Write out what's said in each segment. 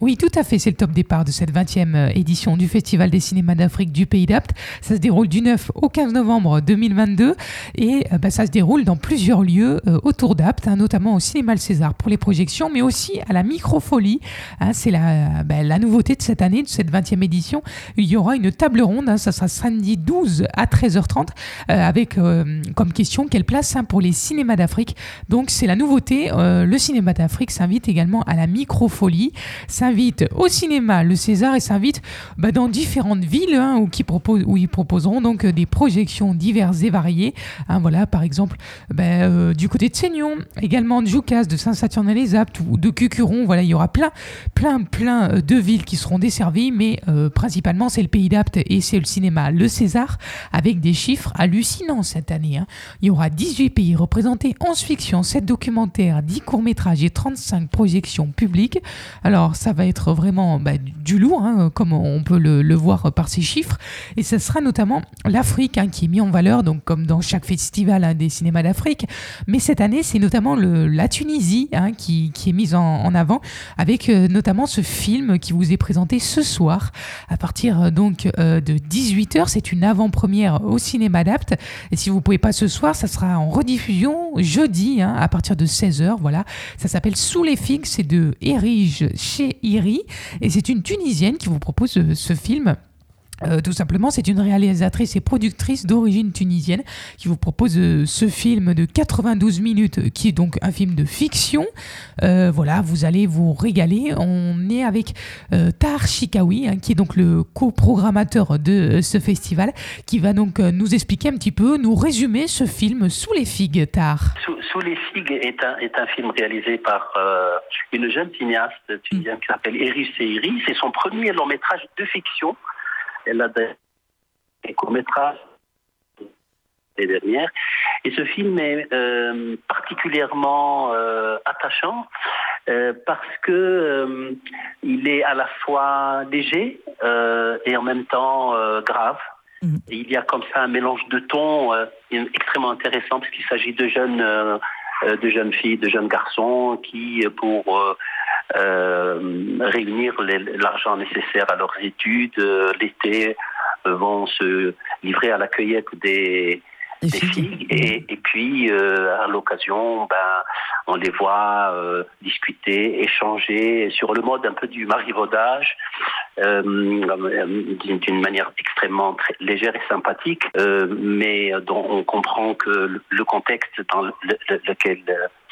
Oui, tout à fait. C'est le top départ de cette 20e euh, édition du Festival des cinémas d'Afrique du Pays d'Apt. Ça se déroule du 9 au 15 novembre 2022 et euh, bah, ça se déroule dans plusieurs lieux euh, autour d'Apt, hein, notamment au Cinéma Le César pour les projections, mais aussi à la Microfolie. Hein, c'est la, bah, la nouveauté de cette année, de cette 20e édition. Il y aura une table ronde, hein, ça sera samedi 12 à 13h30, avec comme question quelle place hein, pour les cinémas d'Afrique. Donc c'est la nouveauté. le cinéma d'Afrique s'invite également à la Microfolie. S'invite au cinéma Le César et s'invite bah, dans différentes villes hein, où, qui proposent, où ils proposeront donc euh, des projections diverses et variées. Hein, voilà, par exemple, bah, euh, du côté de Seignon, également de Joucas, de Saint-Saturnin-les-Aptes ou de Cucuron. Voilà, il y aura plein, plein, plein euh, de villes qui seront desservies, mais principalement c'est le pays d'Apte et c'est le cinéma Le César avec des chiffres hallucinants cette année. Hein. Il y aura 18 pays représentés, 11 fictions, 7 documentaires, 10 courts-métrages et 35 projections publiques. Alors, ça va être vraiment bah, du lourd, hein, comme on peut le, voir par ces chiffres. Et ce sera notamment l'Afrique hein, qui est mis en valeur, donc comme dans chaque festival hein, des cinémas d'Afrique. Mais cette année, c'est notamment la Tunisie qui, est mise en, avant, avec euh, notamment ce film qui vous est présenté ce soir à partir euh, donc euh, de 18h. C'est une avant-première au cinéma d'Apt. Et si vous pouvez pas ce soir, ça sera en rediffusion jeudi à partir de 16h. Voilà, ça s'appelle Sous les figues, c'est de Erige chez et c'est une Tunisienne qui vous propose ce film euh, tout simplement, c'est une réalisatrice et productrice d'origine tunisienne qui vous propose euh, ce film de 92 minutes, euh, qui est donc un film de fiction. voilà, vous allez vous régaler. On est avec Tar Chikawi, hein, qui est donc le coprogrammateur de ce festival, qui va donc nous expliquer un petit peu, nous résumer ce film Sous les figues, Tar. Sous, les figues est un, est un film réalisé par une jeune cinéaste tunisienne qui s'appelle Eris Seiri. C'est son premier long métrage de fiction elle a des courts-métrages les dernières. Et ce film est euh, particulièrement euh, attachant euh, parce que il est à la fois léger et en même temps grave. Mm. il y a comme ça un mélange de tons extrêmement intéressant parce qu'il s'agit de jeunes, de jeunes filles, de jeunes garçons qui, pour réunir l'argent nécessaire à leurs études l'été vont se livrer à la cueillette des, filles. Et, puis, euh, à l'occasion, ben, on les voit euh, discuter, échanger sur le mode un peu du marivaudage, euh, d'une manière extrêmement légère et sympathique, mais dont on comprend que le, contexte dans lequel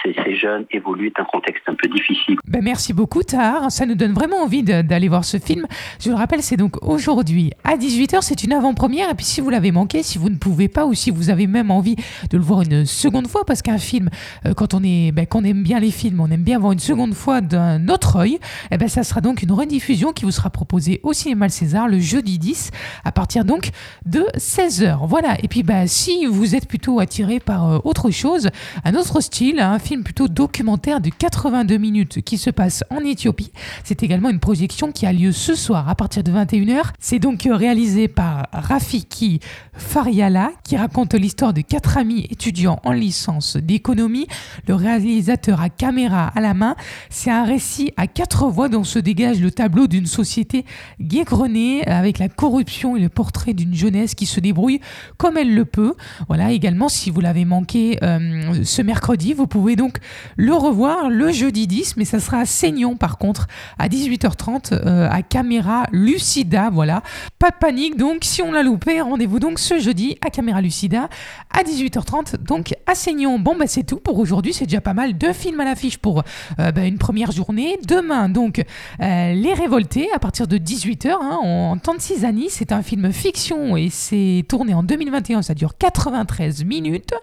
ces, jeunes évoluent un contexte un peu difficile. Ben merci beaucoup, Tahar. Ça nous donne vraiment envie d'aller voir ce film. Je le rappelle, c'est donc aujourd'hui à 18h. C'est une avant-première. Et puis, si vous l'avez manqué, si vous ne pouvez pas ou si vous avez même envie de le voir une seconde fois, parce qu'un film, euh, quand on, est, ben, aime bien les films, on aime bien voir une seconde fois d'un autre œil, eh ben, ça sera donc une rediffusion qui vous sera proposée au Cinéma Le César le jeudi 10 à partir donc de 16h. Voilà. Et puis, ben, si vous êtes plutôt attiré par euh, autre chose, un autre style, un film plutôt documentaire de 82 minutes qui se passe en Éthiopie. C'est également une projection qui a lieu ce soir à partir de 21h. C'est donc réalisé par Rafiki Fariala qui raconte l'histoire de quatre amis étudiants en licence d'économie. Le réalisateur a caméra à la main. C'est un récit à quatre voix dont se dégage le tableau d'une société guégrenée avec la corruption et le portrait d'une jeunesse qui se débrouille comme elle le peut. Voilà, également, si vous l'avez manqué euh, ce mercredi, vous pouvez donc le revoir le jeudi 10, mais ça sera à Seignon par contre, à 18h30 euh, à Caméra Lucida. Voilà, pas de panique donc, si on l'a loupé, rendez-vous donc ce jeudi à Caméra Lucida à 18h30, donc à Seignon. Bon, bah c'est tout pour aujourd'hui, c'est déjà pas mal. Deux films à l'affiche pour euh, bah, une première journée. Demain, donc, euh, Les Révoltés à partir de 18h hein, en temps de Cisani. C'est un film fiction et c'est tourné en 2021, ça dure 93 minutes.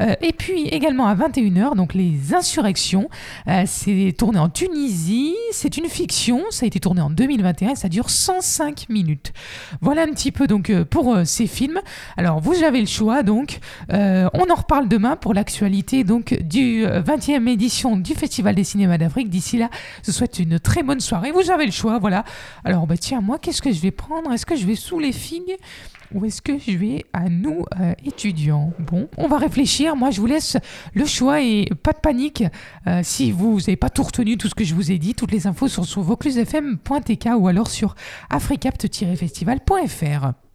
et puis également à 21h, donc les insurrections. Euh, c'est tourné en Tunisie, c'est une fiction, ça a été tourné en 2021 et ça dure 105 minutes. Voilà un petit peu donc euh, pour euh, ces films. Alors vous avez le choix donc. on en reparle demain pour l'actualité donc du 20e édition du Festival des cinémas d'Afrique. D'ici là, je vous souhaite une très bonne soirée. Vous avez le choix, voilà. Alors bah tiens, moi qu'est-ce que je vais prendre? Est-ce que je vais sous les figues? Ou est-ce que je vais à nous, euh, étudiants? Bon, on va réfléchir. Moi, je vous laisse le choix et pas de panique. Euh, si vous n'avez pas tout retenu, tout ce que je vous ai dit, toutes les infos sont sur vauclusefm.tk ou alors sur africapt-festival.fr.